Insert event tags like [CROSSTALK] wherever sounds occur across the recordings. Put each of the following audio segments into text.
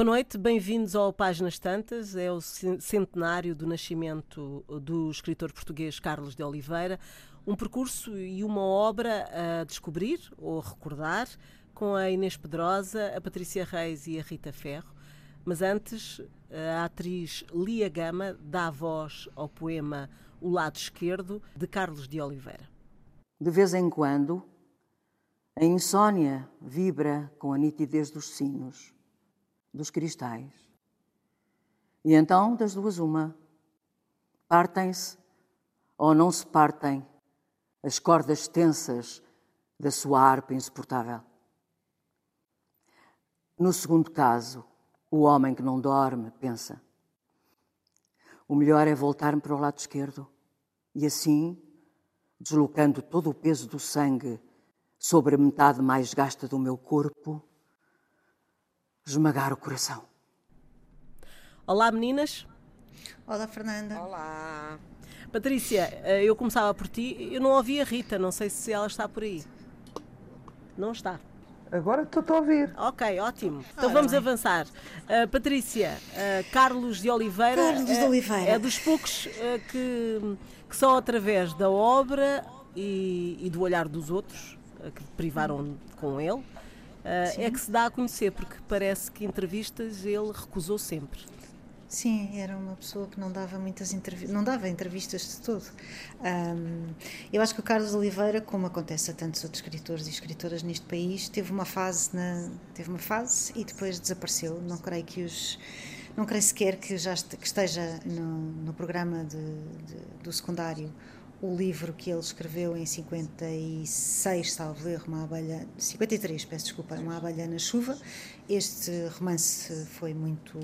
Boa noite, bem-vindos ao Páginas Tantas. É o centenário do nascimento do escritor português Carlos de Oliveira. Um percurso e uma obra a descobrir ou recordar com a Inês Pedrosa, a Patrícia Reis e a Rita Ferro. Mas antes, a atriz Lia Gama dá voz ao poema O Lado Esquerdo de Carlos de Oliveira. De vez em quando, a insônia vibra com a nitidez dos sinos dos cristais. E então, das duas, uma, partem-se ou não se partem as cordas tensas da sua harpa insuportável. No segundo caso, o homem que não dorme pensa: o melhor é voltar-me para o lado esquerdo e assim, deslocando todo o peso do sangue sobre a metade mais gasta do meu corpo, esmagar o coração. Olá, meninas. Olá, Fernanda. Olá. Patrícia, eh, eu começava por ti. Eu não ouvi a Rita, não sei se ela está por aí. Não está. Agora estou a ouvir. Ok, ótimo. Então vamos avançar. Uh, Patrícia, uh, Carlos de Oliveira. Carlos de Oliveira. É, é dos poucos uh, que, que só através da obra e, e do olhar dos outros, que privaram com ele, uh, é que se dá a conhecer, porque parece que entrevistas ele recusou sempre. Sim, era uma pessoa que não dava muitas entrevistas, não dava entrevistas de todo. Um, eu acho que o Carlos Oliveira, como acontece a tantos outros escritores e escritoras neste país, teve uma fase na, teve uma fase e depois desapareceu. Não creio que os não creio sequer que já esteja no, no programa de, de, do secundário o livro que ele escreveu em 56, salvo erro, uma abelha, 53, peço desculpa, uma abelha na chuva. Este romance foi muito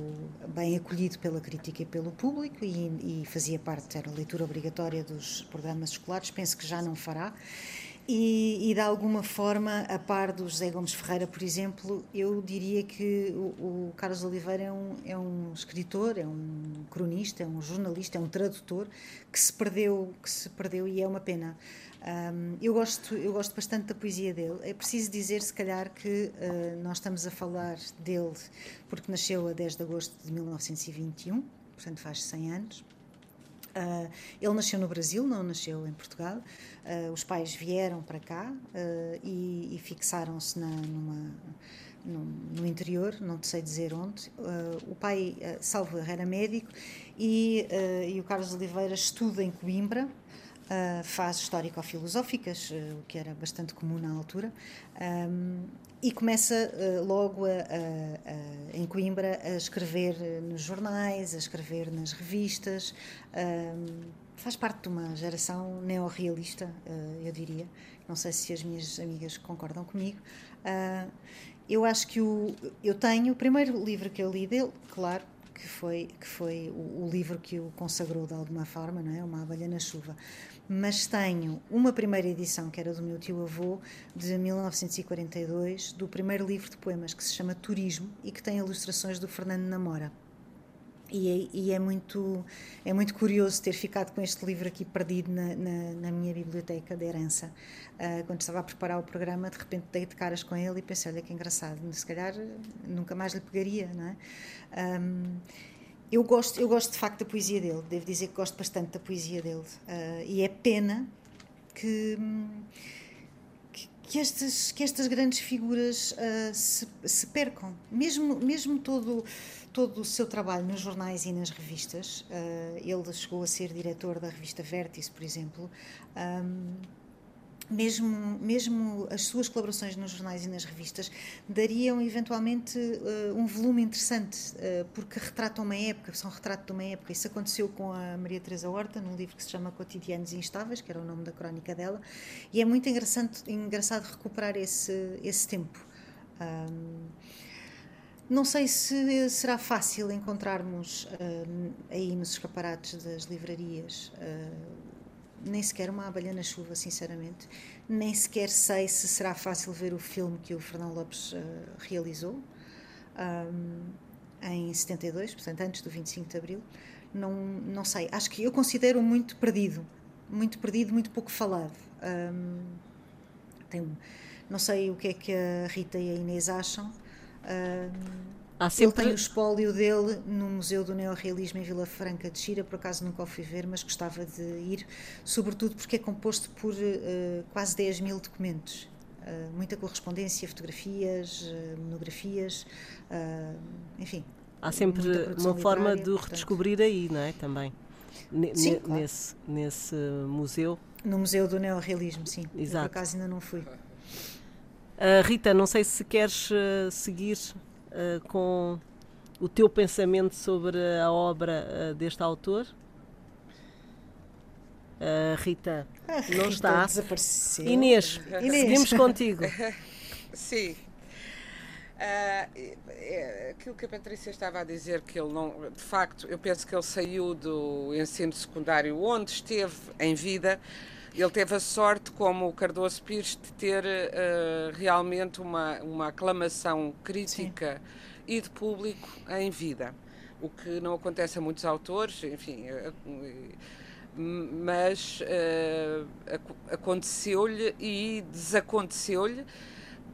bem acolhido pela crítica e pelo público e, e fazia parte, era leitura obrigatória dos programas escolares, penso que já não fará. E, e, de alguma forma, a par do José Gomes Ferreira, por exemplo, eu diria que o, o, Carlos Oliveira é um, é um escritor, é um cronista, é um jornalista, é um tradutor que se perdeu, que se perdeu e é uma pena. Um, eu gosto, eu gosto bastante da poesia dele. É preciso dizer, se calhar, que uh, nós estamos a falar dele porque nasceu a 10 de agosto de 1921, portanto faz 100 anos. Uh, ele nasceu no Brasil, não nasceu em Portugal. Uh, os pais vieram para cá uh, e, e fixaram-se numa, no, no, interior, não sei dizer onde. o pai, salvo era médico, e, e o Carlos Oliveira estuda em Coimbra, Uh, histórico-filosóficas, uh, o que era bastante comum na altura, um, e começa uh, logo a, a, a, em Coimbra a escrever nos jornais, a escrever nas revistas. Um, faz parte de uma geração neorrealista, eu diria. Não sei se as minhas amigas concordam comigo. eu acho que o, eu tenho o primeiro livro que eu li dele, claro, que foi que foi o, o livro que o consagrou de alguma forma, não é? Uma abelha na chuva mas tenho uma primeira edição, que era do meu tio-avô, de 1942, do primeiro livro de poemas, que se chama Turismo e que tem ilustrações do Fernando Namora. E é, e é, muito, é muito curioso ter ficado com este livro aqui perdido na, na, na minha biblioteca de herança. Uh, quando estava a preparar o programa, de repente dei de caras com ele e pensei: olha que engraçado, se calhar nunca mais lhe pegaria, não é? Um, eu gosto, eu gosto de facto da poesia dele, devo dizer que gosto bastante da poesia dele. Uh, e é pena que, que, que, estas, que estas grandes figuras uh, se, se, percam. Mesmo, mesmo todo, todo o seu trabalho nos jornais e nas revistas, uh, ele chegou a ser diretor da revista Vértice, por exemplo. Um, mesmo, mesmo as suas colaborações nos jornais e nas revistas dariam eventualmente uh, um volume interessante, uh, porque retratam uma época, são retrato de uma época. Isso aconteceu com a Maria Teresa Horta, num livro que se chama Cotidianos Instáveis, que era o nome da crónica dela, e é muito engraçado, engraçado recuperar esse, esse tempo. Um, não sei se será fácil encontrarmos aí nos escaparates das livrarias nem sequer uma abelha na chuva, sinceramente. Nem sequer sei se será fácil ver o filme que o Fernão Lopes uh, realizou um, em 72, portanto, antes do 25 de Abril. Não, não sei. Acho que eu considero muito perdido. Muito perdido, muito pouco falado. Um, tem, não sei o que é que a Rita e a Inês acham. Um, Há sempre... Ele tem o espólio dele no Museu do Neorrealismo em Vila Franca de Xira, por acaso nunca o fui ver, mas gostava de ir, sobretudo porque é composto por uh, quase 10 mil documentos. Uh, muita correspondência, fotografias, uh, monografias, enfim. Há sempre uma forma de o redescobrir aí, não é? Também. Sim, claro. nesse, nesse museu. No Museu do Neorrealismo, sim. Exato. Eu, por acaso ainda não fui. Rita, não sei se queres seguir uh, com o teu pensamento sobre a obra uh, deste autor? Uh, Rita, ah, não Rita está. Desapareceu. Inês, Inês, seguimos contigo. [LAUGHS] Sim. Uh, é, aquilo que a Patrícia estava a dizer, que ele não. De facto, eu penso que ele saiu do ensino secundário onde esteve em vida. Ele teve a sorte, como o Cardoso Pires, de ter uh, realmente uma, uma aclamação crítica Sim. e de público em vida. O que não acontece a muitos autores, enfim. Uh, mas uh, aconteceu-lhe e desaconteceu-lhe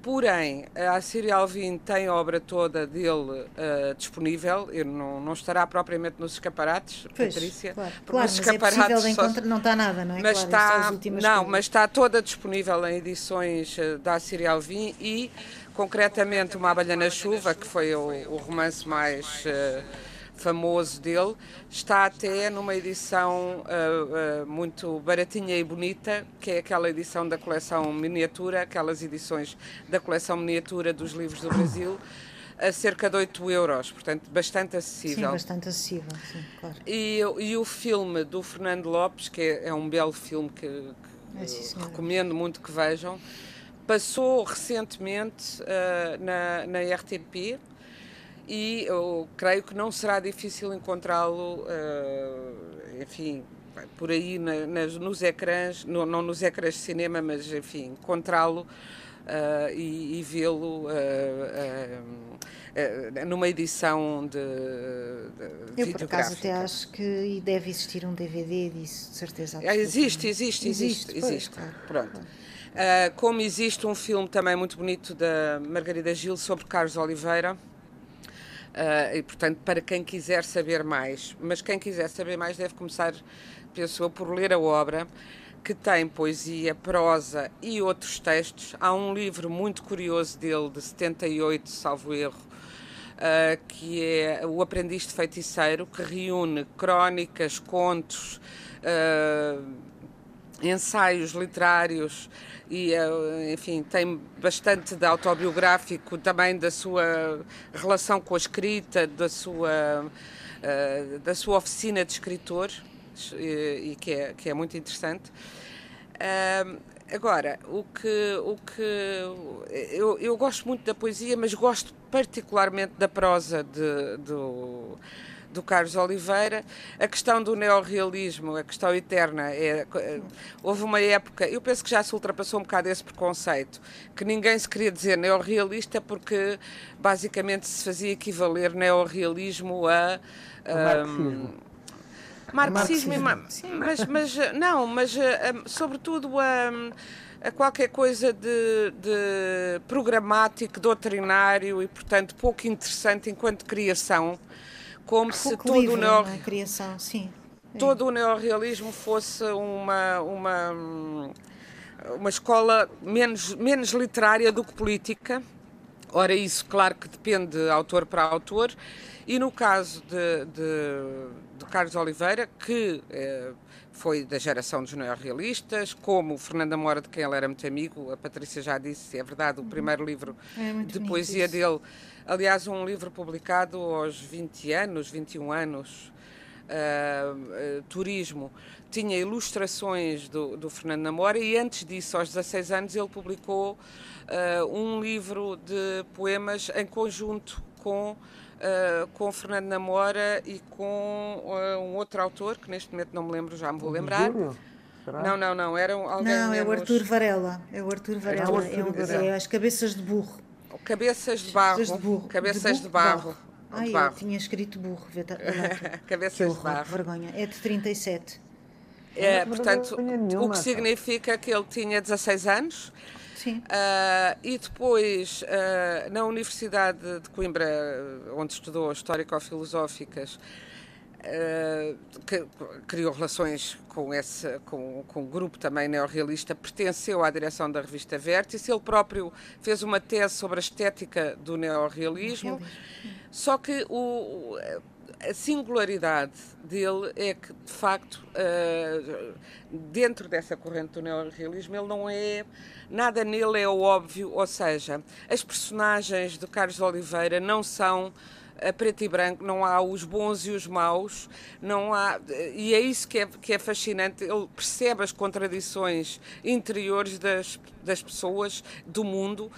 Porém, a Síria Alvim tem a obra toda dele uh, disponível, eu não, não estará propriamente nos escaparates, pois, Patrícia. Claro, claro nos escaparates é só... não está nada, não é? Mas claro, está, não, coisas. mas está toda disponível em edições uh, da Síria Alvim e, concretamente, Uma Abelha na Chuva, que foi o, o romance mais. Uh, famoso dele, está até numa edição uh, uh, muito baratinha e bonita, que é aquela edição da coleção miniatura, aquelas edições da coleção miniatura dos livros do Brasil, a cerca de 8 euros, portanto bastante acessível. Sim, bastante acessível, sim, claro. E, e o filme do Fernando Lopes, que é, é um belo filme que, que é, sim, recomendo muito que vejam, passou recentemente uh, na, na RTP, e eu creio que não será difícil encontrá-lo, uh, enfim, por aí na, nas, nos ecrãs, no, não nos ecrãs de cinema, mas enfim, encontrá-lo uh, e, e vê-lo uh, numa edição de, de Eu por acaso até acho que deve existir um DVD disso, de certeza. Existe, existe, existe, existe. existe. Pois, claro, Pronto. Como existe um filme também muito bonito da Margarida Gil sobre Carlos Oliveira, Uh, e, portanto, para quem quiser saber mais, mas quem quiser saber mais deve começar, penso por ler a obra, que tem poesia, prosa e outros textos. Há um livro muito curioso dele, de 78, salvo erro, uh, que é O Aprendiz de Feiticeiro, que reúne crónicas, contos, uh, ensaios literários e, eh, enfim, tem bastante de autobiográfico também da sua relação com a escrita, da sua, uh, da sua oficina de escritor, e, que, é, que é muito interessante. Agora, o que, o que eu, eu gosto muito da poesia, mas gosto particularmente da prosa de, do do Carlos Oliveira. A questão do neorrealismo, a questão eterna, é, houve uma época, eu penso que já se ultrapassou um bocado esse preconceito, que ninguém se queria dizer neorrealista porque basicamente se fazia equivaler neorrealismo a. Um, marxismo, marxismo. Mas, mas não, mas sobretudo a, a qualquer coisa de, de programático, doutrinário e, portanto, pouco interessante enquanto criação como se todo livre, o neo... É? criação, sim. É. Todo o neorrealismo fosse uma, uma, uma escola menos, menos literária do que política. Ora, isso, claro que depende de autor para autor. E no caso de, de, de Carlos Oliveira, que eh, foi da geração dos neorrealistas, como Fernando Amora, de quem ele era muito amigo, a Patrícia já disse, é verdade, o uhum. primeiro livro é de poesia isso. dele Aliás, um livro publicado aos 20 anos, 21 anos, uh, uh, Turismo, tinha ilustrações do, do, Fernando Namora e antes disso, aos 16 anos, ele publicou uh, um livro de poemas em conjunto com Uh, com Fernando Namora e com uh, um outro autor, que neste momento não me lembro, já me vou lembrar. Não, não, não, era alguém Não, menos... é o Arthur Varela. É o Arthur Varela. É, o Arthur Varela. É, é as cabeças de burro. Cabeças de barro. De burro. Cabeças de, barro. Ai, barro. eu tinha escrito burro. [LAUGHS] Cabeças de barro. vergonha. É de 37. É, portanto, o que significa que ele tinha 16 anos. Sim. Uh, e depois, uh, na Universidade de Coimbra, onde estudou Histórico-Filosóficas, Uh, que criou relações com esse com, com o grupo também neorrealista, pertenceu à direção da revista Vértice, ele próprio fez uma tese sobre a estética do neorrealismo, só que o, a singularidade dele é que, de facto, uh, dentro dessa corrente do neorrealismo, ele não é. Nada nele é óbvio, ou seja, as personagens de Carlos de Oliveira não são a preto e branco, não há os bons e os maus, não há, e é isso que é, que é fascinante, ele percebe as contradições interiores das, das pessoas, do mundo.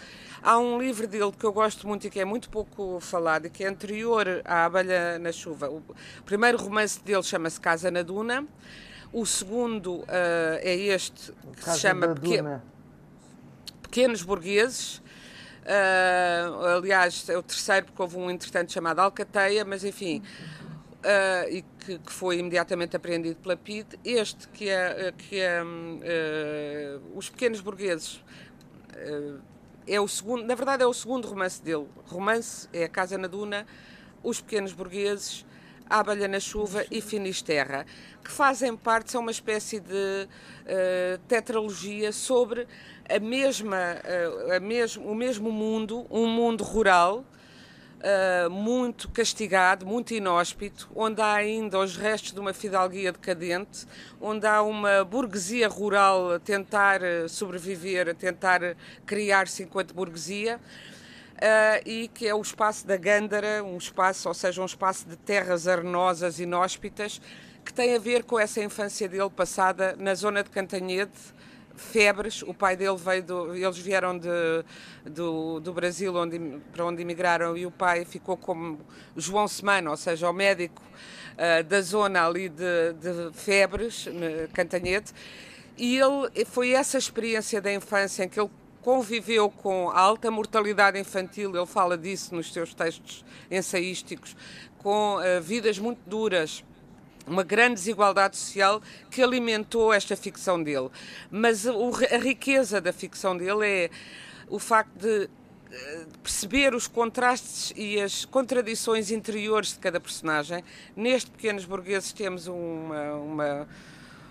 Há um livro dele que eu gosto muito e que é muito pouco falado, e que é anterior à Abelha na Chuva. O primeiro romance dele chama-se Casa na Duna, o segundo uh, é este, que Casa se chama Pequenos Burgueses, Uh, aliás, é o terceiro, porque houve um entretanto chamado Alcateia, mas enfim, uh, e que, que, foi imediatamente apreendido pela PID. Este, que é, que é uh, Os Pequenos Burgueses, é o segundo, na verdade, é o segundo romance dele. Romance é A Casa na Duna, Os Pequenos Burgueses. Abelha na Chuva e Finisterra, que fazem parte, são uma espécie de uh, tetralogia sobre a mesma, a, a mesmo, o mesmo mundo, um mundo rural, Uh, muito castigado, muito inóspito, onde há ainda os restos de uma fidalguia decadente, onde há uma burguesia rural a tentar eh, sobreviver, a tentar criar-se enquanto burguesia. Uh, e que é o espaço da Gândara, um espaço, ou seja, um espaço de terras arenosas, inóspitas, que tem a ver com essa infância dele passada na zona de Cantanhede, febres. O pai dele veio do, eles vieram de, do, do Brasil onde, para onde emigraram e o pai ficou como João Semana, ou seja, o médico uh, da zona ali de, de febres, Cantanhete. E ele foi essa experiência da infância em que ele conviveu com alta mortalidade infantil, ele fala disso nos seus textos ensaísticos, com uh, vidas muito duras uma grande desigualdade social que alimentou esta ficção dele. Mas a riqueza da ficção dele é o facto de eh, perceber os contrastes e as contradições interiores de cada personagem. Neste Pequenos Burgueses temos uma, uma,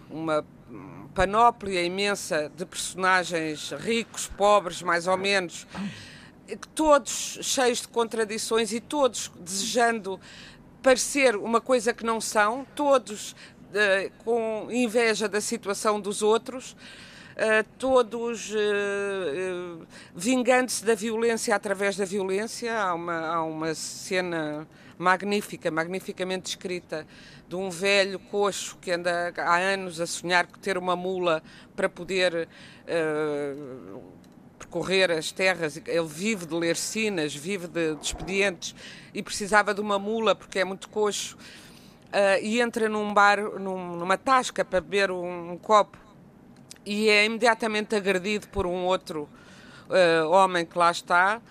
uma panóplia imensa de personagens ricos, pobres, mais ou menos, todos cheios de contradições e todos desejando parecer uma coisa que não são, todos uh, com inveja da situação dos outros. Uh, todos uh, vingando-se da violência através da violência. Há uma, há uma cena magnífica, magnificamente escrita, de um velho coxo que anda há anos a sonhar com ter uma mula para poder percorrer as terras. Ele vive de ler sinas, vive de, de expedientes e precisava de uma mula porque é muito coxo. Uh, e entra num bar, num, numa tasca para beber um, um, copo e é imediatamente agredido por um outro uh, homem que lá está.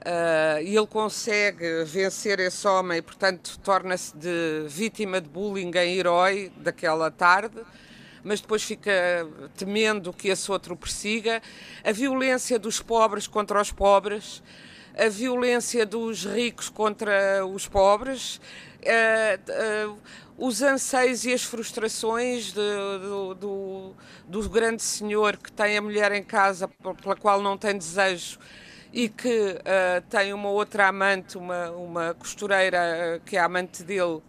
Uh, e ele consegue vencer esse homem e, portanto, torna-se de vítima de bullying em herói daquela tarde mas depois fica temendo que esse outro persiga. A violência dos pobres contra os pobres, a violência dos ricos contra os pobres, uh, uh, os anseios e as frustrações de, do, do, do, grande senhor que tem a mulher em casa pela qual não tem desejo e que uh, tem uma outra amante, uma, uma costureira que é amante dele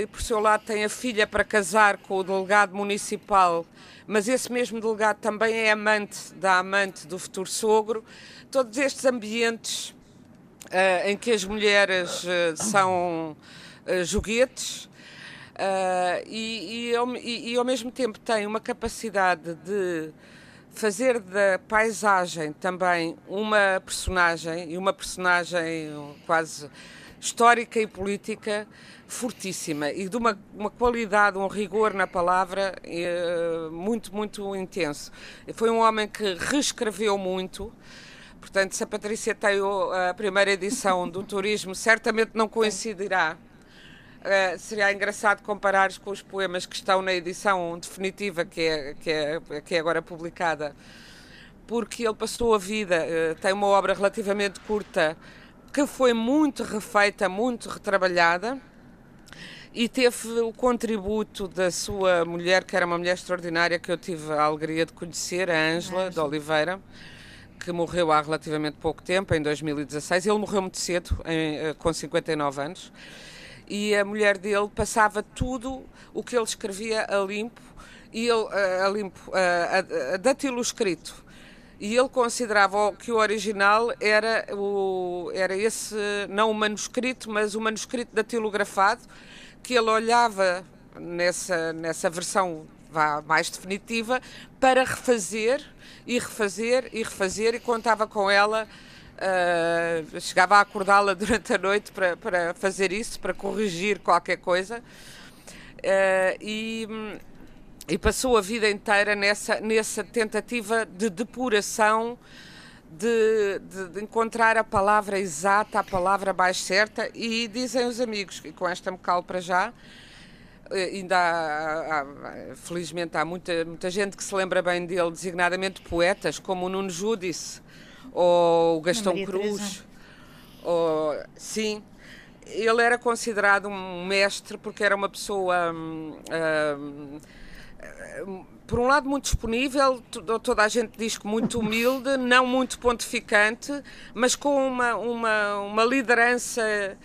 e por seu lado tem a filha para casar com o delegado municipal, mas esse mesmo delegado também é amante da amante do futuro sogro. Todos estes ambientes uh, em que as mulheres uh, são joguetes e, e, e ao mesmo tempo tem uma capacidade de fazer da paisagem também uma personagem e uma personagem quase histórica e política fortíssima e de uma, uma qualidade, um rigor na palavra eh, muito, muito intenso. Foi um homem que reescreveu muito. Portanto, se a Patrícia tem a primeira edição do [LAUGHS] Turismo, certamente não coincidirá Uh, seria engraçado comparares com os poemas que estão na edição definitiva que é, que é, que é agora publicada, porque ele passou a vida, uh, tem uma obra relativamente curta, que foi muito refeita, muito retrabalhada, e teve o contributo da sua mulher, que era uma mulher extraordinária, que eu tive a alegria de conhecer, a Ângela de Oliveira, que morreu há relativamente pouco tempo, em 2016. Ele morreu muito cedo, em, eh, com 59 anos. E a mulher dele passava tudo o que ele escrevia a limpo e ele a limpo a, a, a datilo escrito e ele considerava que o original era o era esse não o manuscrito mas o manuscrito datilografado que ele olhava nessa nessa versão mais definitiva para refazer e refazer e refazer e contava com ela Uh, chegava a acordá-la [LAUGHS] durante a noite para, para fazer isso, para corrigir qualquer coisa. Uh, e, e, passou a vida inteira nessa, nessa tentativa de depuração, de, de, de, encontrar a palavra exata, a palavra mais certa. E dizem os amigos, e com esta me calo para já, eh, ainda há, há, felizmente há muita, muita gente que se lembra bem dele, designadamente poetas, como o Nuno Júdice, ou o Gastão Cruz. Ou, sim, ele era considerado um mestre porque era uma pessoa. Hum, hum, por um lado, muito disponível, toda a gente diz que muito humilde, [LAUGHS] não muito pontificante, mas com uma, uma, uma liderança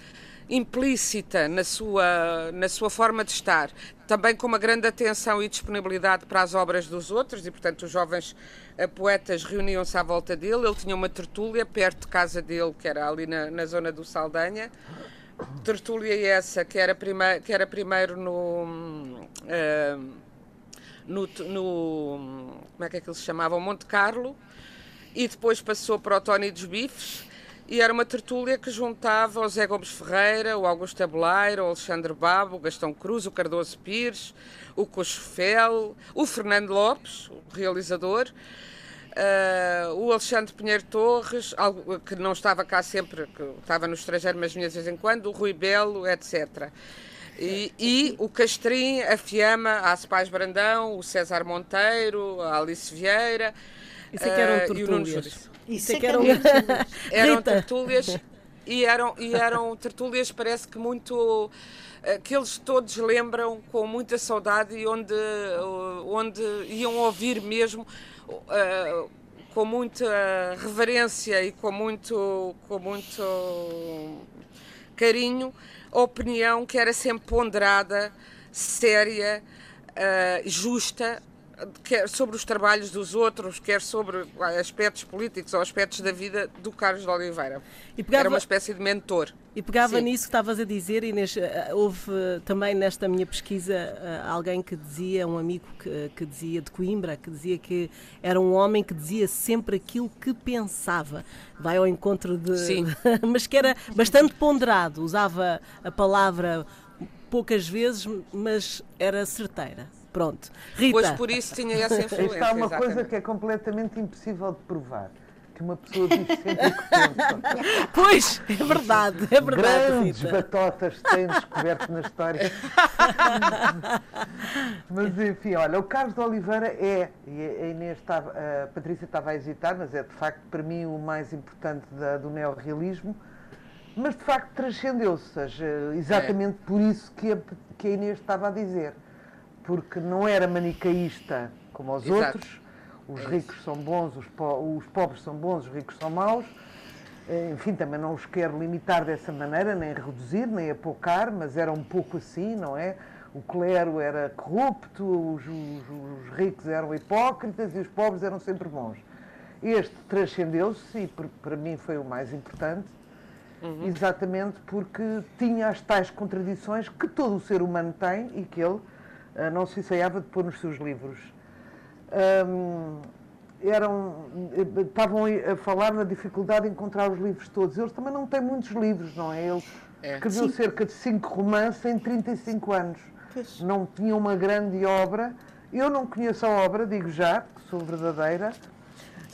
implícita na sua, na sua forma de estar. Também com uma grande atenção e disponibilidade para as obras dos outros, e portanto os jovens uh, poetas reuniam-se à volta dele. Ele tinha uma tertúlia perto de casa dele, que era ali na, na zona do Saldanha. Tertúlia essa que era, prime que era primeiro no, uh, no, no. Como é que é que ele se chamava? Monte Carlo, e depois passou para o Tony dos Bifes e era uma tertúlia que juntava o Zé Gomes Ferreira, o Augusto Abeleiro, o Alexandre Babo, o Gastão Cruz, o Cardoso Pires, o Cochefel, o Fernando Lopes, o realizador, uh, o Alexandre Pinheiro Torres, que não estava cá sempre, que estava no estrangeiro, mas de vez em quando, o Rui Belo, etc. E, e, o Castrim, a Fiamma, a Aspais Brandão, o César Monteiro, a Alice Vieira Isso é que eram uh, e o Nuno Júdice. Isso é que eram, eram tertúlias. e eram, e eram tertúlias, parece que muito eh, que eles todos lembram com muita saudade e onde, onde iam ouvir mesmo uh, com muita reverência e com muito, com muito carinho opinião que era sempre ponderada, séria, uh, justa quer sobre os trabalhos dos outros, quer sobre aspectos políticos ou aspectos da vida do Carlos de Oliveira. Pegava, Era uma espécie de mentor. E pegava Sim. nisso que estavas a dizer, Inês, eh, houve também nesta minha pesquisa alguém que dizia, um amigo que, que dizia de Coimbra, que dizia que era um homem que dizia sempre aquilo que pensava. Vai ao encontro de. Sim. [LAUGHS] mas que era bastante ponderado, usava a palavra poucas vezes, mas era certeira. Pronto. Rita. Pois por isso tinha [LAUGHS] essa influência. Está uma exatamente. coisa que é completamente impossível de provar. Que uma pessoa diz sempre o que pensa. [LAUGHS] Pois, é verdade, é verdade. Grandes Rita. batotas têm descoberto na história. [LAUGHS] mas enfim, olha, o Carlos de Oliveira é, e a Inês estava, a Patrícia estava a hesitar, mas é de facto para mim o mais importante da, do neorrealismo, mas de facto transcendeu-se, seja, exatamente é. por isso que a, que a Inês estava a dizer porque não era manicaísta como os Exato. outros. Os é ricos são bons, os, po os, pobres são bons, os ricos são maus. Eh, enfim, também não os quero limitar dessa maneira, nem reduzir, nem apocar, mas era um pouco assim, não é? O clero era corrupto, os, os, os ricos eram hipócritas e os pobres eram sempre bons. Este transcendeu-se e para mim foi o mais importante, uhum. exatamente porque tinha as tais contradições que todo o ser humano tem e que ele não se ensaiava de pôr nos seus livros. Um, eram, estavam a falar na dificuldade de encontrar os livros todos. Eles também não têm muitos livros, não é? Ele é. escreveu Sim. cerca de cinco romances em 35 anos. Pois. Não tinha uma grande obra. Eu não conheço a obra, digo já, que sou verdadeira.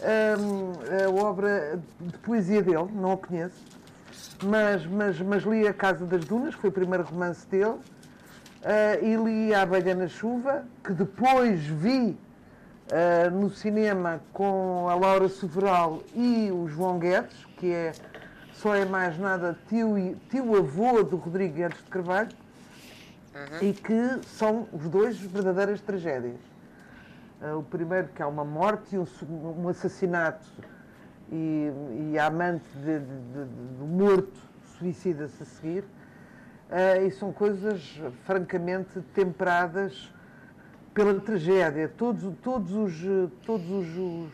Um, a obra de poesia dele, não a conheço. mas, mas, mas li A Casa das Dunas, que foi o primeiro romance dele, uh, e li A Abelha na Chuva, que depois vi uh, no cinema com a Laura Soveral e o João Guedes, que é só é mais nada tio, tio avô do Rodrigo Guedes de Carvalho, uhum. e que são os dois verdadeiras tragédias. Uh, o primeiro que há uma morte e um, um assassinato e, e a amante de, de, de, do morto suicida-se a seguir. Uh, e são coisas francamente temperadas pela tragédia. Todos, todos os. Todos os, os,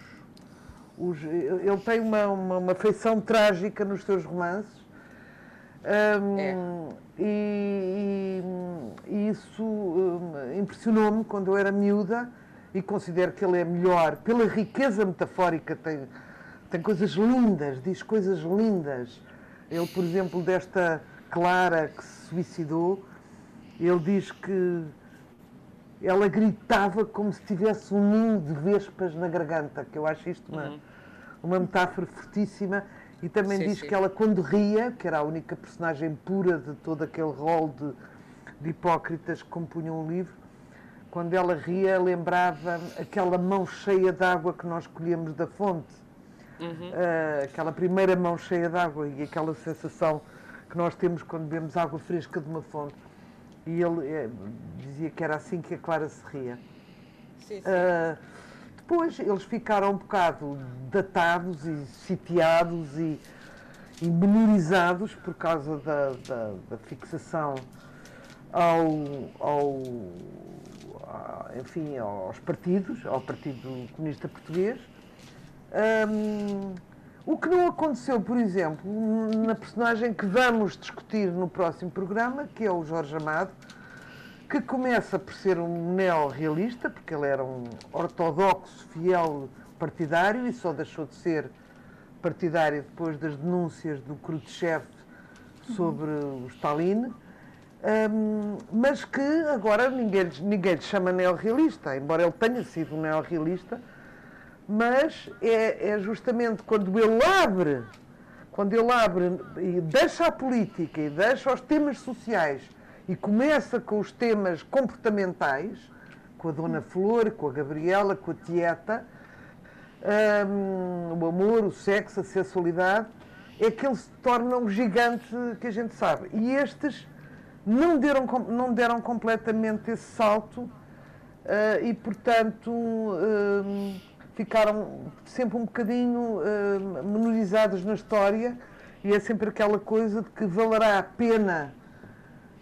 os ele tem uma, uma, uma, feição trágica nos seus romances. Um, é. e, e, e, isso um, impressionou-me quando eu era miúda e considero que ele é melhor pela riqueza metafórica tem tem coisas lindas, diz coisas lindas. Ele, por exemplo, desta Clara que se suicidou, ele diz que ela gritava como se tivesse um ninho de vespas na garganta, que eu acho isto uma, uhum. uma metáfora fortíssima. E também sim, diz sim. que ela, quando ria, que era a única personagem pura de todo aquele rol de, de hipócritas que compunham o livro, quando ela ria, lembrava aquela mão cheia de água que nós colhemos da fonte uhum. uh, aquela primeira mão cheia de água e aquela sensação que nós temos quando bebemos água fresca de uma fonte. E ele é, dizia que era assim que a Clara se ria. Sim, sim. Uh, depois eles ficaram um bocado datados e sitiados e, e menorizados por causa da, da, da fixação ao, ao, enfim, aos partidos, ao Partido Comunista Português, um, o que não aconteceu, por exemplo, na personagem que vamos discutir no próximo programa, que é o Jorge Amado, que começa por ser um neorrealista, porque ele era um ortodoxo, fiel partidário e só deixou de ser partidário depois das denúncias do Khrushchev sobre o Stalin, um, mas que agora ninguém, ninguém lhe chama neorrealista, embora ele tenha sido um neorrealista, mas é, é justamente quando ele abre, quando ele abre e deixa a política e deixa os temas sociais e começa com os temas comportamentais, com a Dona Flor, com a Gabriela, com a Tieta, um, o amor, o sexo, a sexualidade, é que ele se torna um gigante que a gente sabe. E estes não deram, não deram completamente esse salto uh, e, portanto, um, ficaram sempre um bocadinho uh, na história e é sempre aquela coisa de que valerá a pena.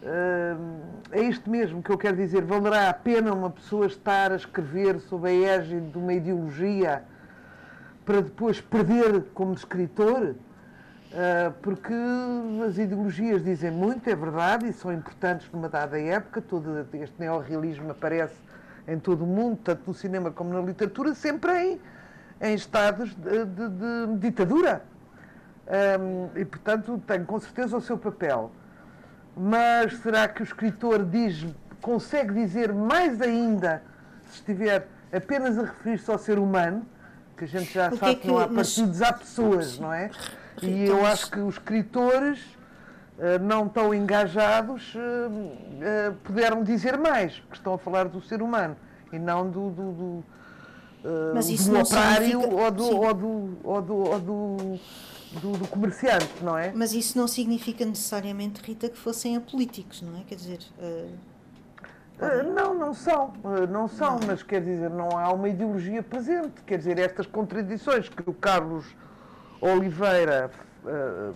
Uh, é isto mesmo que eu quero dizer: valerá a pena uma pessoa estar a escrever sob a égide de uma ideologia para depois perder como escritor? Uh, porque as ideologias dizem muito, é verdade, e são importantes numa dada época. Todo este neorrealismo aparece em todo o mundo, tanto no cinema como na literatura, sempre em, em estados de, de, de ditadura. Um, e, portanto, tem com certeza o seu papel. Mas será que o escritor diz, consegue dizer mais ainda, se estiver apenas a referir-se ao ser humano, que a gente já sabe que, que não há partidos, há pessoas, não é? E eu acho que os escritores não tão engajados uh, uh, puderam dizer mais, porque estão a falar do ser humano e não do, do, do, do operário significa... ou, do, ou, do, ou, do, ou do, do, do, comerciante, não é? Mas isso não significa necessariamente, Rita, que fossem apolíticos, não é? Quer dizer. Uh, não, não são, uh, não são, não. mas quer dizer, não há uma ideologia presente. Quer dizer, estas contradições que o Carlos Oliveira uh,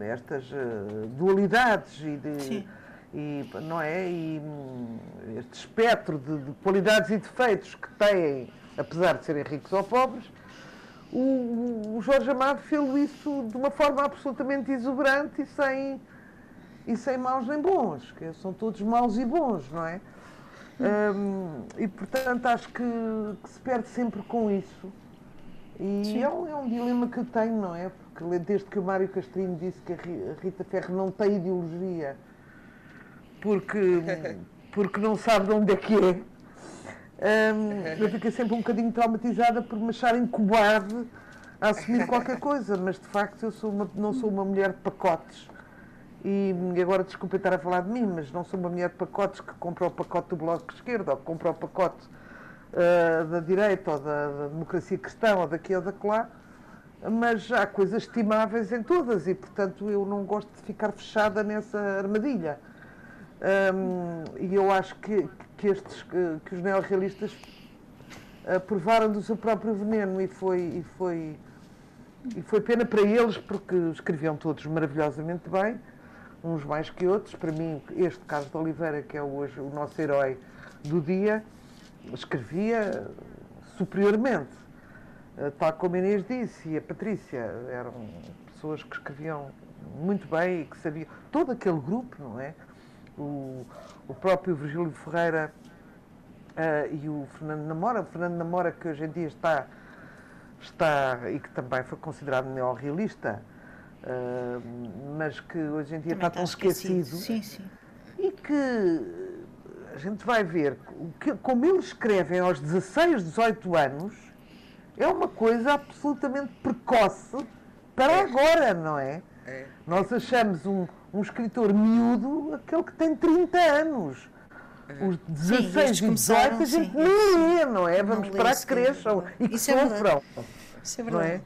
estas uh, dualidades e, de, e, não é? e hum, este espectro de, de, qualidades e defeitos que têm, apesar de serem ricos ou pobres, o, o Jorge Amado fez isso de uma forma absolutamente exuberante e sem, e sem maus nem bons, que são todos maus e bons, não é? Um, e portanto acho que, que, se perde sempre com isso. E é um, é um dilema que eu tenho, não é? Que desde que o Mário Castrinho disse que a Rita Ferro não tem ideologia porque, [LAUGHS] porque não sabe de onde é que é, um, eu fiquei sempre um bocadinho traumatizada por me acharem cobarde a assumir qualquer coisa, mas de facto eu sou uma, não sou uma mulher de pacotes. E agora desculpe estar a falar de mim, mas não sou uma mulher de pacotes que compra o pacote do Bloco de Esquerda ou que compra o pacote uh, da direita ou da, da, democracia cristã ou daqui ou daquela, mas há coisas estimáveis em todas e, portanto, eu não gosto de ficar fechada nessa armadilha. Um, e eu acho que, que, estes, que, que os neorrealistas uh, provaram do seu próprio veneno e foi, e, foi, e foi pena para eles porque escreviam todos maravilhosamente bem, uns mais que outros. Para mim, este Carlos de Oliveira, que é hoje o nosso herói do dia, escrevia superiormente. Uh, tal como a Inês disse e a Patrícia, eram pessoas que escreviam muito bem e que sabiam. Todo aquele grupo, não é? o, o próprio Virgílio Ferreira uh, e o Fernando Namora. O Fernando Namora, que hoje em dia está, está e que também foi considerado neorrealista, uh, mas que hoje em dia está, está tão esquecido. esquecido. Sim, sim. E que a gente vai ver que, como eles escrevem aos 16, 18 anos, é uma coisa absolutamente precoce para é. agora, não é? é? Nós achamos um, um escritor miúdo, aquele que tem 30 anos. Os 16 sim, e 18 a gente sim, nem lê, não é? Vamos esperar que cresçam e que Isso é sofram. É Isso é verdade.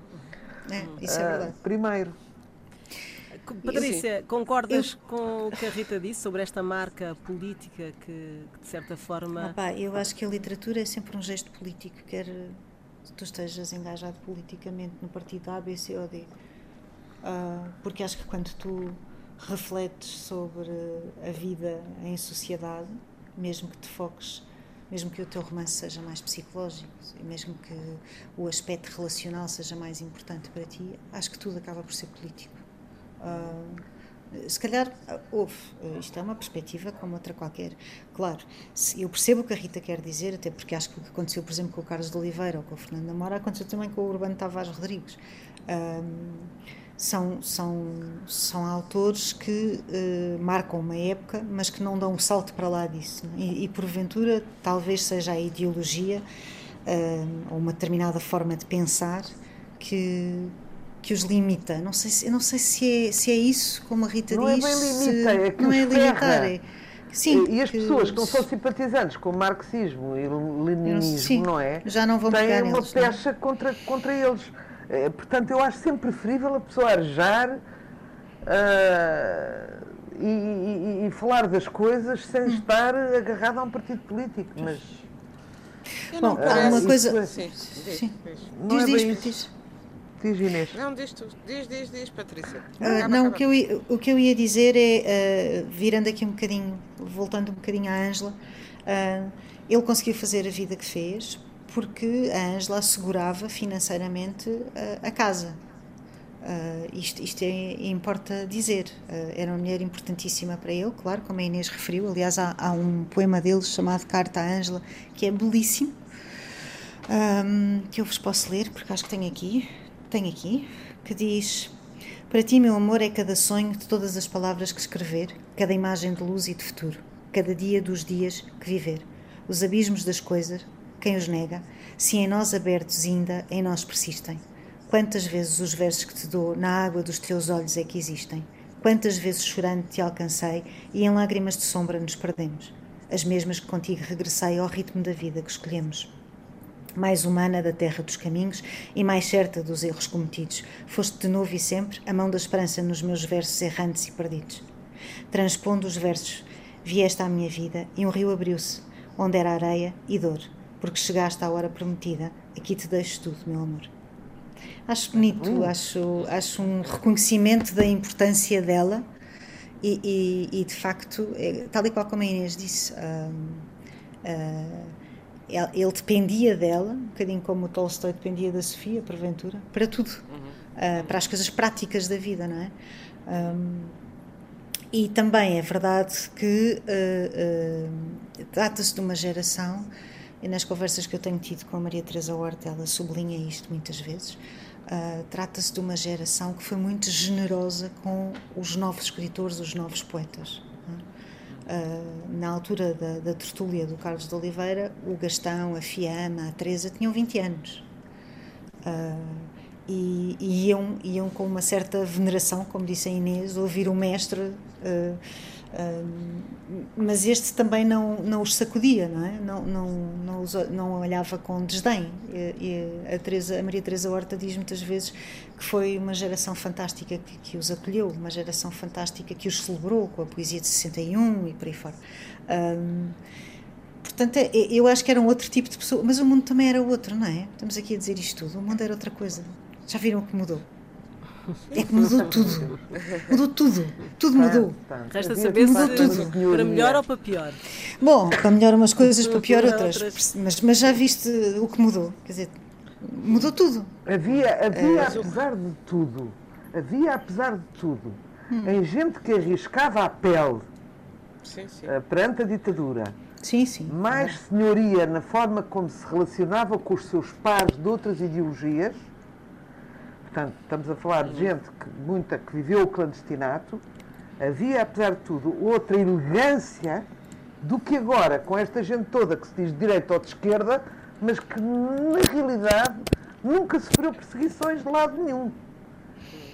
Não é? é isso é ah, verdade. Uh, primeiro. Patrícia, concordas eu... com o que a Rita disse sobre esta marca política que, que de certa forma. Opa, eu acho que a literatura é sempre um gesto político, quer tu estejas engajado politicamente no partido A, B, C ou D. Uh, porque acho que quando tu refletes sobre a vida em sociedade, mesmo que te foques, mesmo que o teu romance seja mais psicológico, e mesmo que o aspecto relacional seja mais importante para ti, acho que tudo acaba por ser político. Uh, se calhar houve, isto é uma perspectiva como outra qualquer. Claro, eu percebo o que a Rita quer dizer, até porque acho que o que aconteceu, por exemplo, com o Carlos de Oliveira ou com o Fernando Namora aconteceu também com o Urbano Tavares Rodrigues. Um, são, são, são autores que uh, marcam uma época, mas que não dão um salto para lá disso. É? E, e, porventura, talvez seja a ideologia uh, ou uma determinada forma de pensar que, que os limita. Não sei se, não sei se, é, se é isso, como a Rita não diz. É bem limita, é que não é limitar. É, Sim, e, e as que, pessoas que não são simpatizantes com o marxismo e o leninismo, sim, não é? Já não vão têm uma neles, pecha contra, contra eles. Eh, portanto, eu acho sempre preferível a pessoa arejar uh, e, e, e, falar das coisas sem hum. estar agarrada a um partido político. Mas. Bom, há uma coisa. É, sim, diz, sim. Não diz, é diz, diz. Diz Inês. Não, diz tu. Diz, diz, diz, Patrícia. Uh, não, O, que eu, o que eu ia dizer é, uh, virando aqui um bocadinho, voltando um bocadinho à Ângela, uh, ele conseguiu fazer a vida que fez porque a Ângela assegurava financeiramente a, a casa. Uh, isto, isto é, importa dizer. Uh, era uma mulher importantíssima para ele, claro, como a Inês referiu. Aliás, há, há um poema dele chamado Carta à Ângela, que é belíssimo, um, que eu vos posso ler, porque acho que tenho aqui. Tenho aqui, que diz: Para ti, meu amor, é cada sonho de todas as palavras que escrever, cada imagem de luz e de futuro, cada dia dos dias que viver, os abismos das coisas, quem os nega, se em nós abertos ainda em nós persistem? Quantas vezes os versos que te dou na água dos teus olhos é que existem? Quantas vezes chorando te alcancei e em lágrimas de sombra nos perdemos? As mesmas que contigo regressei ao ritmo da vida que escolhemos. Mais humana da terra dos caminhos e mais certa dos erros cometidos, foste de novo e sempre a mão da esperança nos meus versos errantes e perdidos. Transpondo os versos, vieste à minha vida e um rio abriu-se, onde era areia e dor porque chegaste à hora prometida. Aqui te deixo tudo, meu amor. Acho bonito, hum. acho, acho um reconhecimento da importância dela e, e, e de facto, é, tal e qual como a Inês disse, uh, ele dependia dela, um bocadinho como o Tolstói dependia da Sofia, porventura, para tudo, uh, para as coisas práticas da vida, não é? Um, e também é verdade que uh, trata-se de uma geração e nas conversas que eu tenho tido com a Maria Teresa Horta, ela sublinha isto muitas vezes. Uh, Trata-se de uma geração que foi muito generosa com os novos escritores, os novos poetas. Uh, na altura da, da tertúlia do Carlos de Oliveira, o Gastão, a Fiamma, a Teresa tinham 20 anos. Uh, e, e iam, iam com uma certa veneração, como disse a Inês, ouvir o mestre. Uh, mas este também não, não os sacudia, não é? Não, não, não, os, não olhava com desdém. E, a, Teresa, a Maria Teresa Horta diz muitas vezes que foi uma geração fantástica que, que, os acolheu, uma geração fantástica que os celebrou com a poesia de 61 e por aí fora. Um, portanto, é, é, eu acho que era um outro tipo de pessoa, mas o mundo também era outro, não é? Estamos aqui a dizer isto tudo, o mundo era outra coisa. Já viram que mudou? É que mudou tudo. Mudou tudo. Tudo mudou. Resta saber mudou se tudo. para melhor ou para pior. Bom, para melhor umas coisas, para pior outras. Mas, mas já viste o que mudou? Quer dizer, mudou tudo. Havia, havia é. apesar de tudo, havia, apesar de tudo, hum. em gente que arriscava a pele sim, sim. Uh, perante a ditadura. Sim, sim. Mais senhoria na forma como se relacionava com os seus pares de outras ideologias Portanto, estamos a falar de gente que, muita que viveu o clandestinato. Havia, apesar de tudo, outra elegância do que agora, com esta gente toda que se diz de direita ou de esquerda, mas que, na realidade, nunca sofreu perseguições de lado nenhum.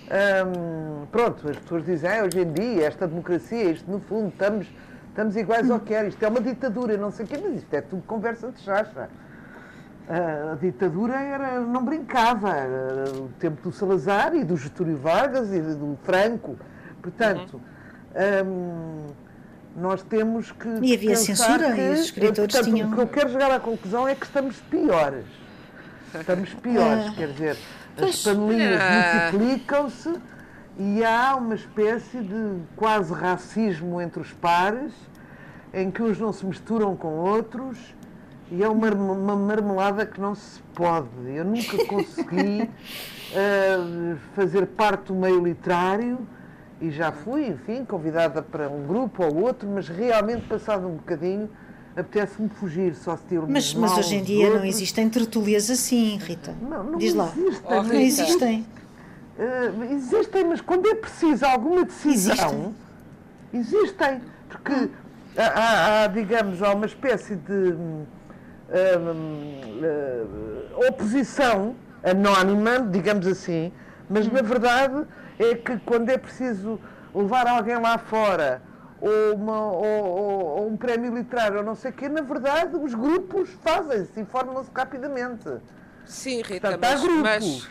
Hum, pronto, as pessoas dizem, ah, hoje em dia, esta democracia, isto no fundo, estamos, estamos iguais ao que era, isto é uma ditadura, não sei o quê, mas isto é tudo conversa de chacha a ditadura era, não brincava. Era o tempo do Salazar e do Getúlio Vargas e do Franco. Portanto, uhum. hum, nós temos que. E havia censura que, e os escritores portanto, tinham. O que eu quero chegar à conclusão é que estamos piores. Estamos piores, ah. quer dizer, as panelinhas multiplicam-se e há uma espécie de quase racismo entre os pares, em que uns não se misturam com outros e é uma, uma marmelada que não se pode. Eu nunca [LAUGHS] consegui uh, fazer parte do meio literário e já fui, enfim, convidada para um grupo ou outro, mas realmente, passado um bocadinho, apetece-me fugir, só se ter Mas, mas hoje em dia não existem tertúlias assim, Rita. Não, não Diz lá. Existem, oh, não existem. Uh, existem, mas quando é preciso alguma decisão, existem. existem porque hum. há, há, digamos, há uma espécie de uh, oposição anónima, digamos assim, mas na verdade é que quando é preciso levar alguém lá fora ou, uma, ou, ou, um prémio literário ou não sei o quê, na verdade os grupos fazem-se, informam-se rapidamente. Sim, Rita, Portanto, mas, há grupos. Mas,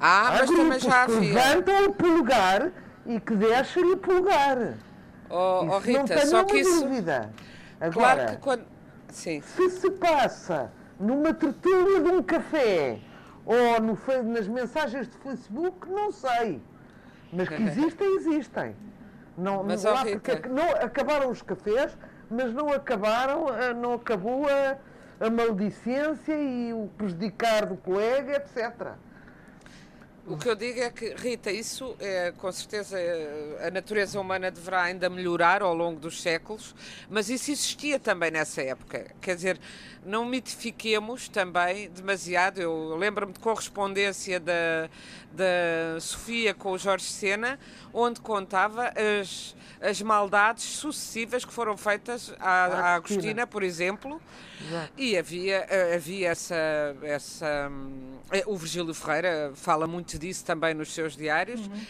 ah, há mas grupos já que levantam o polegar e que deixam o polegar. Oh, oh Rita, só que isso... Dúvida. Agora, claro que quando Sim. Se se passa numa tertúlia de um café ou no, nas mensagens de Facebook, não sei. Mas que existem, existem. Não, [LAUGHS] mas, lá, porque não acabaram os cafés, mas não acabaram, eh, não acabou a, a maldicência e o prejudicar do colega, etc. O que eu digo é que, Rita, isso é com certeza a natureza humana deverá ainda melhorar ao longo dos séculos, mas isso existia também nessa época. Quer dizer, não mitifiquemos também demasiado. Eu lembro-me de correspondência da, da Sofia com o Jorge Sena, onde contava as, as maldades sucessivas que foram feitas à, à Agostina, por exemplo. Exato. E havia, eh, havia essa, essa. Eh, o Virgílio Ferreira fala muito disso também nos seus diários. Uhum.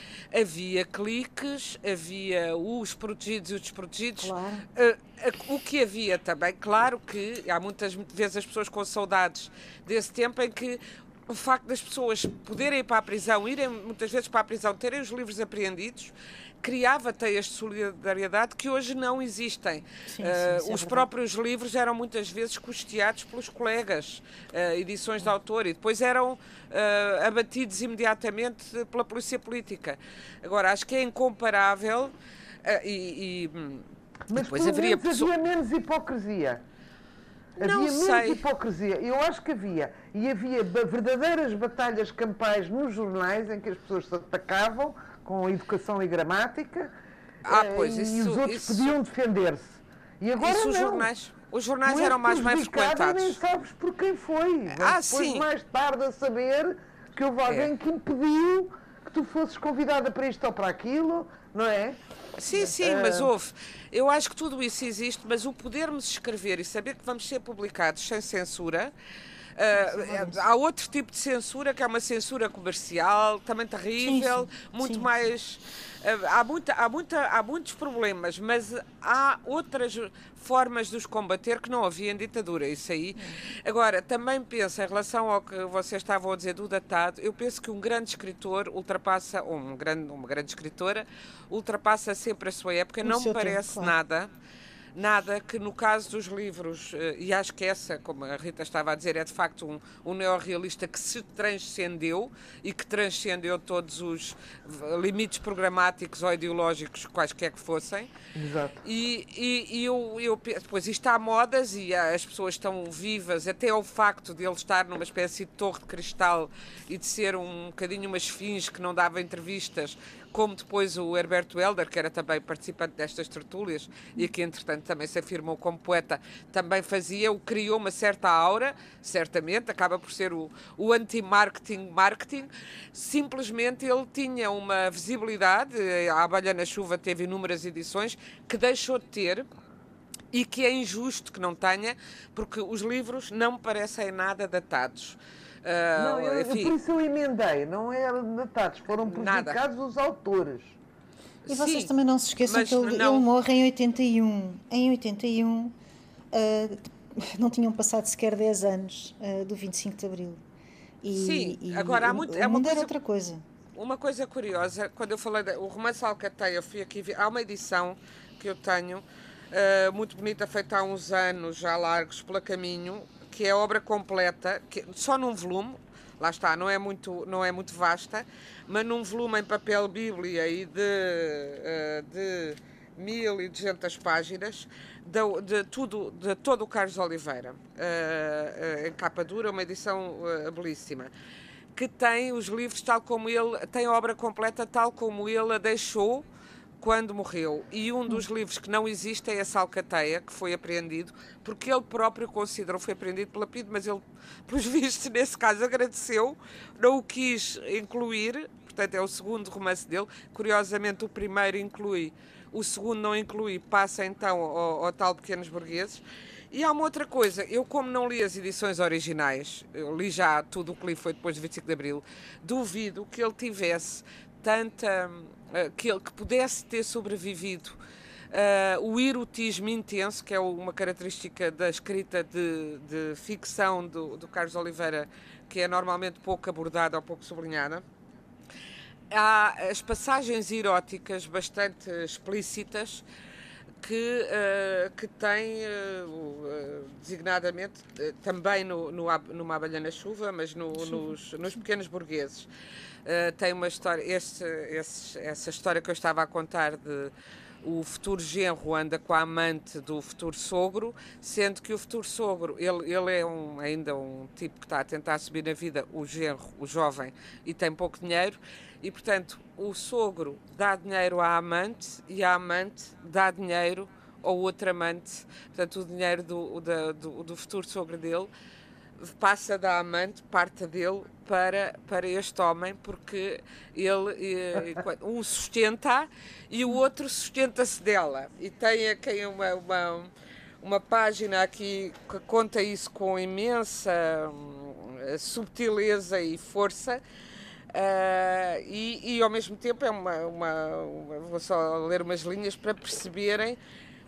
Havia cliques, havia os protegidos e os desprotegidos. Claro. Uh, o que havia também, claro que há muitas vezes as pessoas com saudades desse tempo em que o facto das pessoas poderem ir para a prisão, irem muitas vezes para a prisão, terem os livros apreendidos, criava teias de solidariedade que hoje não existem. Sim, uh, sim, os é próprios livros eram muitas vezes custeados pelos colegas, uh, edições de autor, e depois eram uh, abatidos imediatamente pela polícia política. Agora, acho que é incomparável e, e hum, mas depois haveria havia menos hipocrisia. Havia não menos sei. hipocrisia. Eu acho que havia. E havia verdadeiras batalhas campais nos jornais em que as pessoas se atacavam com educação e gramática ah, eh, pois, e isso, os outros isso, podiam defender-se. E agora isso, não. Os jornais, os jornais eram mais bem frequentados. nem sabes por quem foi. Ah, depois sim. mais tarde a saber que houve alguém é. que impediu que tu fosses convidada para isto ou para aquilo, não é? Sim, sim, mas houve. Eu acho que tudo isso existe, mas o podermos escrever e saber que vamos ser publicados sem censura Uh, há outro tipo de censura que é uma censura comercial, também terrível, sim, sim. muito sim, mais. Uh, há, muita, há, muita, há muitos problemas, mas há outras formas de os combater que não havia em ditadura. Isso aí. Agora, também penso, em relação ao que vocês estavam a dizer do datado, eu penso que um grande escritor ultrapassa, um grande, uma grande escritora, ultrapassa sempre a sua época. não me parece tempo, claro. nada nada que no caso dos livros, eh, e acho que essa, como a Rita estava a dizer, é de facto um, um neorrealista que se transcendeu e que transcendeu todos os limites programáticos ou ideológicos, quaisquer que fossem. Exato. E, e, e eu, eu, depois isto há modas e as pessoas estão vivas, até o facto de ele estar numa espécie de torre de cristal e de ser um bocadinho uma esfinge que não dava entrevistas, como depois o Herberto Helder, que era também participante destas tertúlias e que entretanto também se afirmou como poeta, também fazia, o criou uma certa aura, certamente, acaba por ser o, o anti-marketing marketing, simplesmente ele tinha uma visibilidade, a Abelha na Chuva teve inúmeras edições, que deixou de ter, e que é injusto que não tenha, porque os livros não parecem nada datados. Uh, não, eu, enfim, por isso eu emendei, não é datados, foram publicados nada. os autores. E vocês Sim, também não se esqueçam que ele, não... ele, morre em 81. Em 81 uh, não tinham passado sequer 10 anos uh, do 25 de Abril. E, Sim, e agora há muito. O, é uma coisa, outra coisa. Uma coisa curiosa, quando eu falei do romance Alcateia, eu fui aqui. Há uma edição que eu tenho, uh, muito bonita, feita há uns anos, já largos pela caminho, que é obra completa, que, só num volume, lá está, não é muito, não é muito vasta, mas num volume em papel bíblia e de, uh, de 1200 páginas, de, de, tudo, de todo o Carlos Oliveira, uh, uh, em capa dura, uma edição belíssima, que tem os livros tal como ele, tem a obra completa tal como ele a deixou quando morreu. E um dos livros que não existe é a Salcateia, que foi apreendido, porque ele próprio considerou, foi apreendido pela PID, mas ele, [LAUGHS] pelos vistos, nesse caso, agradeceu, não o quis incluir, portanto é o segundo romance dele. Curiosamente, o primeiro inclui, o segundo não inclui, passa então ao, ao tal Pequenos Burgueses. E há uma outra coisa, eu como não li as edições originais, eu li já tudo o que li foi depois de 25 de Abril, duvido que ele tivesse tanta eh, que ele que pudesse ter sobrevivido uh, o erotismo intenso, que é uma característica da escrita de, de ficção do, do, Carlos Oliveira, que é normalmente pouco abordada ou pouco sublinhada. Há as passagens eróticas bastante explícitas que, uh, que tem uh, designadamente também no, no, numa abelha na chuva, mas no, nos, nos pequenos burgueses. Uh, tem uma história, este, esse, essa história que eu estava a contar de o futuro genro anda com a amante do futuro sogro, sendo que o futuro sogro, ele, ele é um, ainda um tipo que está a tentar subir na vida, o genro, o jovem, e tem pouco dinheiro, e portanto o sogro dá dinheiro à amante e a amante dá dinheiro ao outro amante, portanto o dinheiro do, do, do futuro sogro dele passa da amante, parte dele, para, para este homem, porque ele [LAUGHS] um sustenta e o outro sustenta-se dela. E tem aqui uma, uma, uma página aqui que conta isso com imensa hum, subtileza e força. Uh, e, e, ao mesmo tempo é uma, uma, uma, Vou só ler umas linhas para perceberem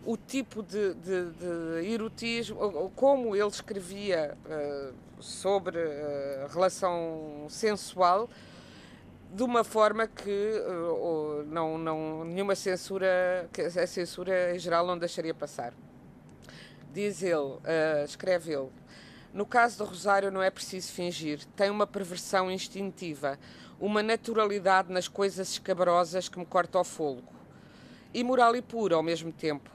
o tipo de, de, de erotismo, como ele escrevia uh, sobre uh, relação sensual de uma forma que uh, não, não, nenhuma censura, que a censura em geral não deixaria passar. Diz ele, escreve ele, no caso do Rosário não é preciso fingir, tem uma perversão instintiva, uma naturalidade nas coisas escabrosas que me corta o fôlego. Imoral e pura ao mesmo tempo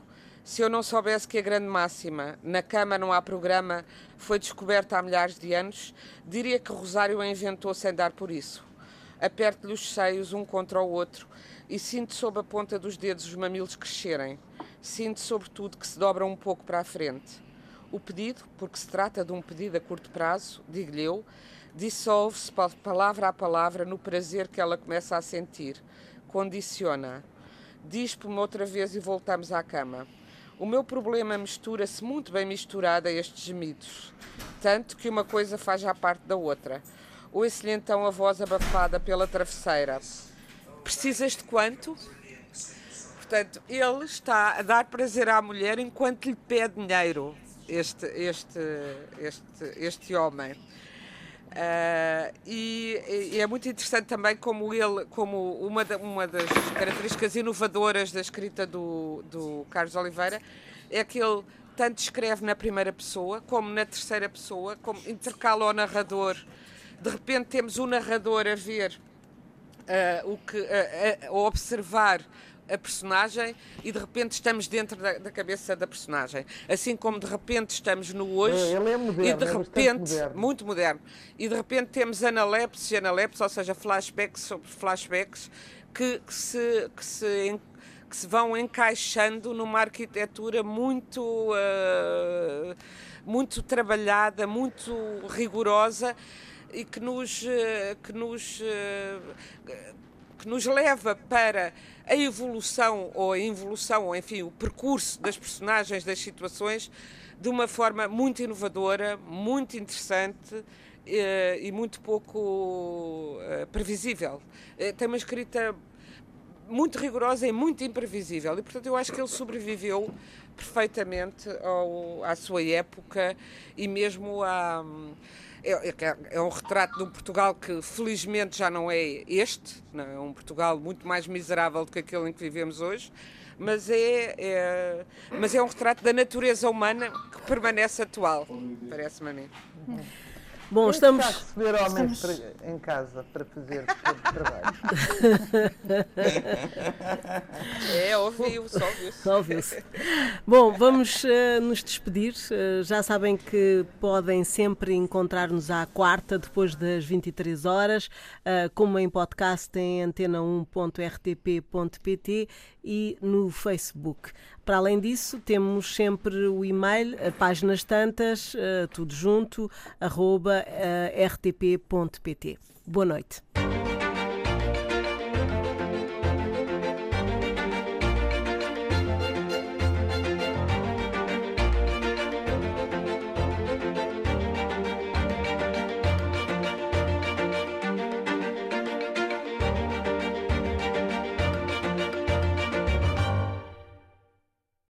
se eu não soubesse que a grande máxima, na cama não há programa, foi descoberta há milhares de anos, diria que Rosário a inventou sem dar por isso. Aperto-lhe os seios um contra o outro e sinto sob a ponta dos dedos os mamilos crescerem. Sinto, sobretudo, que se dobram um pouco para a frente. O pedido, porque se trata de um pedido a curto prazo, digo-lhe eu, dissolve-se palavra a palavra no prazer que ela começa a sentir. Condiciona. Dispo-me outra vez e voltamos à cama. O meu problema mistura-se muito bem misturado a estes gemidos, tanto que uma coisa faz já parte da outra. Ouço-lhe então a voz abafada pela travesseira. Precisas de quanto? Portanto, ele está a dar prazer à mulher enquanto lhe pede dinheiro, este, este, este, este homem. Uh, e, e, é muito interessante também como ele, como uma, da, uma das características inovadoras da escrita do, do Carlos Oliveira é que ele tanto escreve na primeira pessoa como na terceira pessoa, como intercala o narrador. De repente temos o narrador a ver uh, o que, uh, a observar a personagem e de repente estamos dentro da, da, cabeça da personagem. Assim como de repente estamos no hoje é, Ele é moderno, e de é repente, moderno. muito moderno, e de repente temos analepses e analepses, ou seja, flashbacks sobre flashbacks que, que, se, que, se, que se vão encaixando numa arquitetura muito, uh, muito trabalhada, muito rigorosa e que nos, uh, que nos, uh, que nos leva para a evolução ou a involução, ou enfim, o percurso das personagens, das situações, de uma forma muito inovadora, muito interessante eh, e muito pouco eh, previsível. Eh, tem uma escrita muito rigorosa e muito imprevisível e, portanto, eu acho que ele sobreviveu perfeitamente ao, à sua época e mesmo a é, é, é, um retrato de um Portugal que felizmente já não é este, não, é um Portugal muito mais miserável do que aquele em que vivemos hoje, mas é, é mas é um retrato da natureza humana que permanece atual, parece-me a mim. Bom, estamos. a receber homens estamos... para, em casa para fazer todo o trabalho. [LAUGHS] é, ouviu, só ouviu-se. Ouviu Bom, vamos uh, nos despedir. Uh, já sabem que podem sempre encontrar-nos à quarta, depois das 23 horas, uh, como em podcast em antena1.rtp.pt e no Facebook. Para além disso, temos sempre o e-mail, páginas tantas, tudo junto, arroba rtp.pt. Boa noite.